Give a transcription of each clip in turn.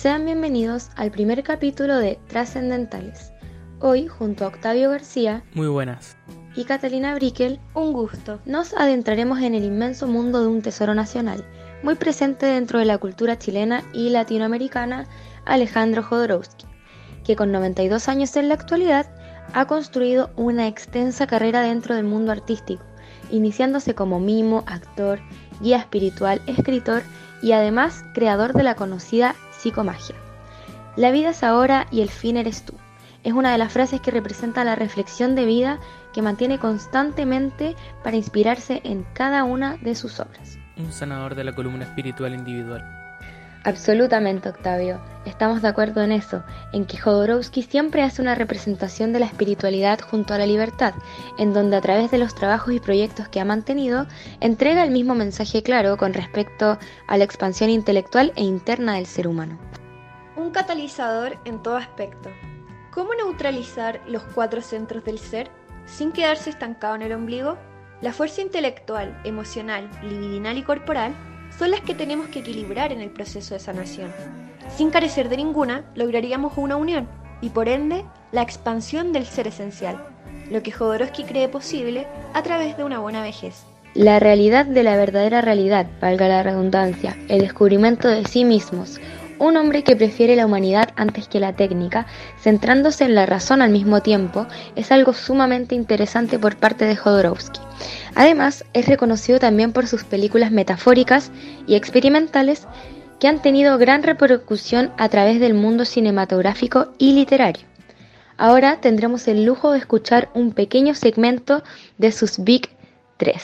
Sean bienvenidos al primer capítulo de Trascendentales. Hoy, junto a Octavio García, Muy buenas. y Catalina Brickel, Un gusto. nos adentraremos en el inmenso mundo de un tesoro nacional, muy presente dentro de la cultura chilena y latinoamericana, Alejandro Jodorowsky, que con 92 años en la actualidad ha construido una extensa carrera dentro del mundo artístico, iniciándose como mimo, actor, guía espiritual, escritor y además creador de la conocida psicomagia. La vida es ahora y el fin eres tú. Es una de las frases que representa la reflexión de vida que mantiene constantemente para inspirarse en cada una de sus obras. Un sanador de la columna espiritual individual. Absolutamente, Octavio. Estamos de acuerdo en eso, en que Jodorowsky siempre hace una representación de la espiritualidad junto a la libertad, en donde a través de los trabajos y proyectos que ha mantenido, entrega el mismo mensaje claro con respecto a la expansión intelectual e interna del ser humano. Un catalizador en todo aspecto. ¿Cómo neutralizar los cuatro centros del ser sin quedarse estancado en el ombligo? La fuerza intelectual, emocional, libidinal y corporal son las que tenemos que equilibrar en el proceso de sanación. Sin carecer de ninguna, lograríamos una unión y por ende la expansión del ser esencial, lo que Jodorowsky cree posible a través de una buena vejez. La realidad de la verdadera realidad, valga la redundancia, el descubrimiento de sí mismos, un hombre que prefiere la humanidad antes que la técnica, centrándose en la razón al mismo tiempo, es algo sumamente interesante por parte de Jodorowsky. Además, es reconocido también por sus películas metafóricas y experimentales que han tenido gran repercusión a través del mundo cinematográfico y literario. Ahora tendremos el lujo de escuchar un pequeño segmento de sus Big 3.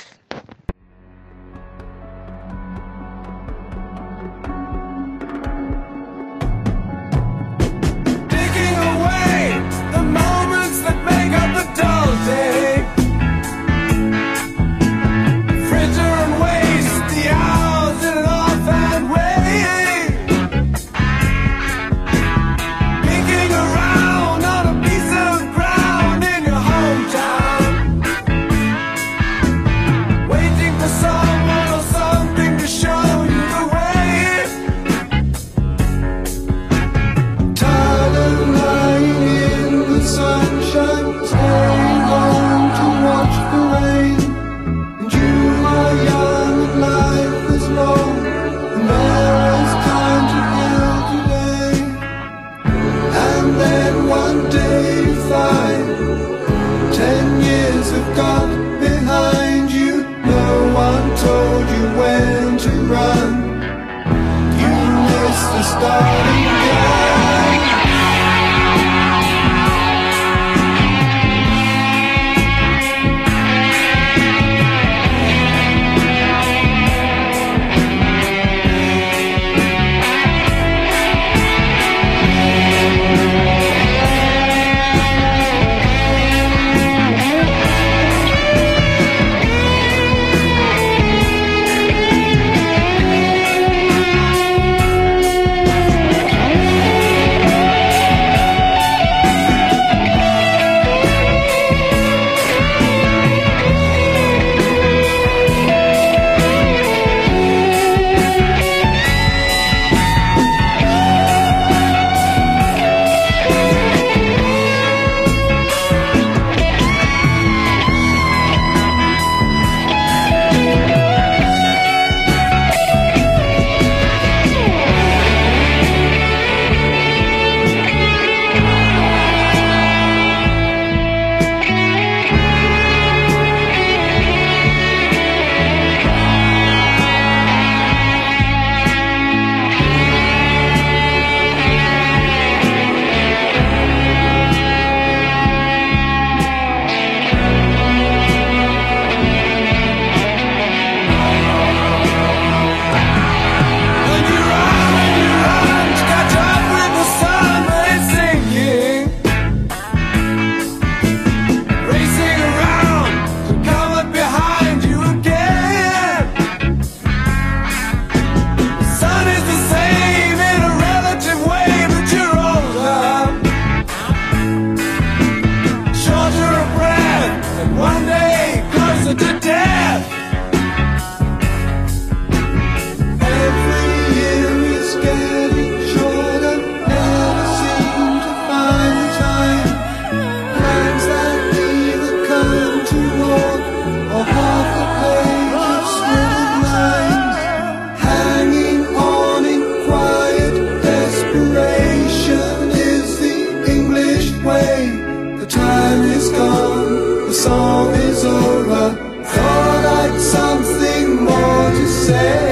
Say.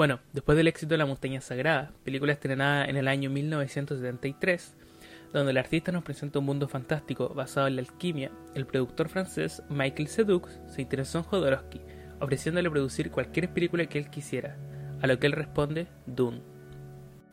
Bueno, después del éxito de La Montaña Sagrada, película estrenada en el año 1973, donde el artista nos presenta un mundo fantástico basado en la alquimia, el productor francés Michael Sedux se interesó en Jodorowsky, ofreciéndole producir cualquier película que él quisiera, a lo que él responde Dune.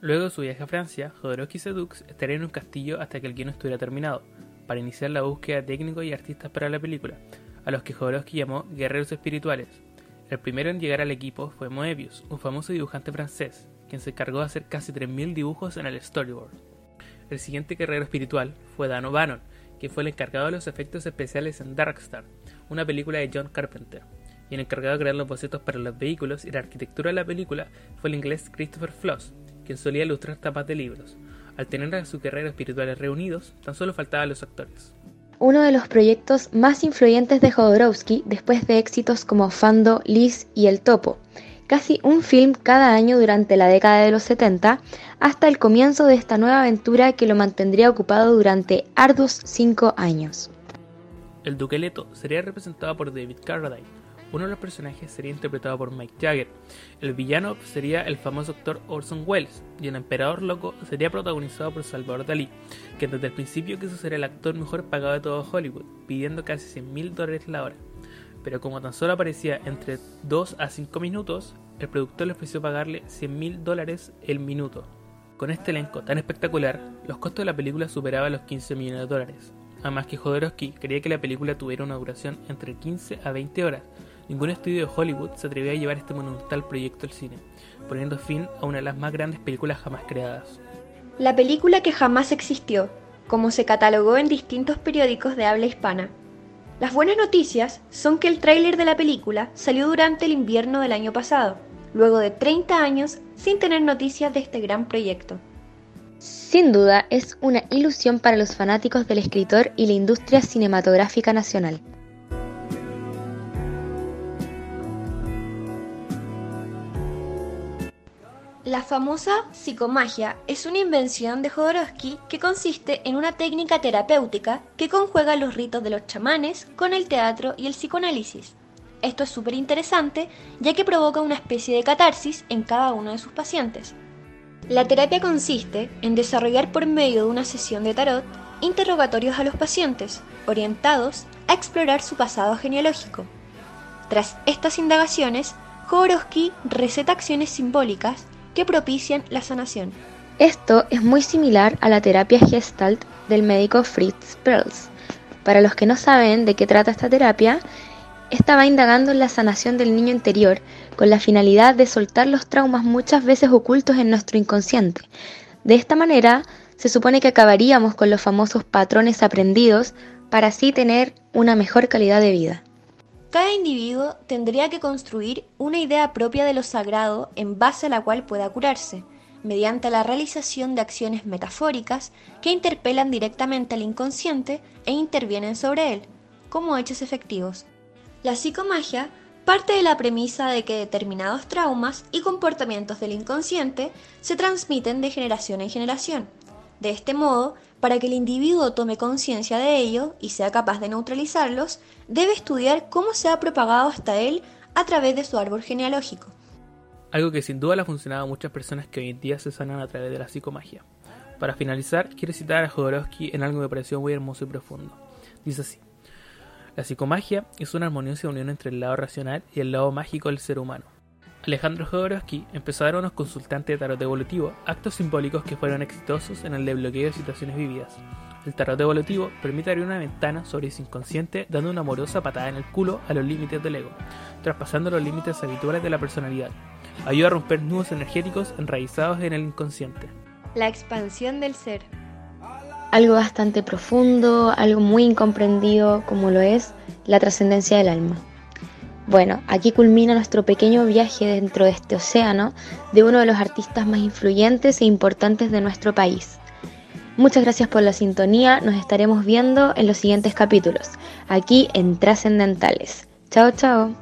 Luego de su viaje a Francia, Jodorowsky y Sedux estarían en un castillo hasta que el guion estuviera terminado, para iniciar la búsqueda de técnicos y artistas para la película, a los que Jodorowsky llamó guerreros espirituales. El primero en llegar al equipo fue Moebius, un famoso dibujante francés, quien se encargó de hacer casi 3.000 dibujos en el storyboard. El siguiente guerrero espiritual fue Dan O'Bannon, quien fue el encargado de los efectos especiales en Darkstar, una película de John Carpenter, y el encargado de crear los bocetos para los vehículos y la arquitectura de la película fue el inglés Christopher Floss, quien solía ilustrar tapas de libros. Al tener a sus guerreros espirituales reunidos, tan solo faltaban los actores. Uno de los proyectos más influyentes de Jodorowsky después de éxitos como Fando, Liz y El Topo, casi un film cada año durante la década de los 70, hasta el comienzo de esta nueva aventura que lo mantendría ocupado durante arduos cinco años. El Duque Leto sería representado por David Carradine, uno de los personajes sería interpretado por Mike Jagger, el villano sería el famoso actor Orson Welles, y el emperador loco sería protagonizado por Salvador Dalí, que desde el principio quiso ser el actor mejor pagado de todo Hollywood, pidiendo casi 100 mil dólares la hora. Pero como tan solo aparecía entre 2 a 5 minutos, el productor le ofreció pagarle 100 mil dólares el minuto. Con este elenco tan espectacular, los costos de la película superaban los 15 millones de dólares. Además que Jodorowsky quería que la película tuviera una duración entre 15 a 20 horas. Ningún estudio de Hollywood se atrevió a llevar este monumental proyecto al cine, poniendo fin a una de las más grandes películas jamás creadas. La película que jamás existió, como se catalogó en distintos periódicos de habla hispana. Las buenas noticias son que el tráiler de la película salió durante el invierno del año pasado, luego de 30 años sin tener noticias de este gran proyecto. Sin duda, es una ilusión para los fanáticos del escritor y la industria cinematográfica nacional. La famosa psicomagia es una invención de Jodorowsky que consiste en una técnica terapéutica que conjuega los ritos de los chamanes con el teatro y el psicoanálisis. Esto es súper interesante ya que provoca una especie de catarsis en cada uno de sus pacientes. La terapia consiste en desarrollar por medio de una sesión de tarot interrogatorios a los pacientes, orientados a explorar su pasado genealógico. Tras estas indagaciones, Jodorowsky receta acciones simbólicas que propician la sanación. Esto es muy similar a la terapia Gestalt del médico Fritz Perls. Para los que no saben de qué trata esta terapia, esta va indagando en la sanación del niño interior con la finalidad de soltar los traumas muchas veces ocultos en nuestro inconsciente. De esta manera, se supone que acabaríamos con los famosos patrones aprendidos para así tener una mejor calidad de vida. Cada individuo tendría que construir una idea propia de lo sagrado en base a la cual pueda curarse, mediante la realización de acciones metafóricas que interpelan directamente al inconsciente e intervienen sobre él, como hechos efectivos. La psicomagia parte de la premisa de que determinados traumas y comportamientos del inconsciente se transmiten de generación en generación. De este modo, para que el individuo tome conciencia de ello y sea capaz de neutralizarlos, debe estudiar cómo se ha propagado hasta él a través de su árbol genealógico. algo que sin duda le ha funcionado a muchas personas que hoy en día se sanan a través de la psicomagia. Para finalizar, quiero citar a Jodorowsky en algo que me pareció muy hermoso y profundo. Dice así: La psicomagia es una armoniosa unión entre el lado racional y el lado mágico del ser humano. Alejandro Jodorowsky empezó a dar a unos consultantes de tarot evolutivo actos simbólicos que fueron exitosos en el desbloqueo de situaciones vividas. El tarot evolutivo permite abrir una ventana sobre ese inconsciente dando una amorosa patada en el culo a los límites del ego, traspasando los límites habituales de la personalidad. Ayuda a romper nudos energéticos enraizados en el inconsciente. La expansión del ser. Algo bastante profundo, algo muy incomprendido como lo es la trascendencia del alma. Bueno, aquí culmina nuestro pequeño viaje dentro de este océano de uno de los artistas más influyentes e importantes de nuestro país. Muchas gracias por la sintonía, nos estaremos viendo en los siguientes capítulos, aquí en Trascendentales. Chao, chao.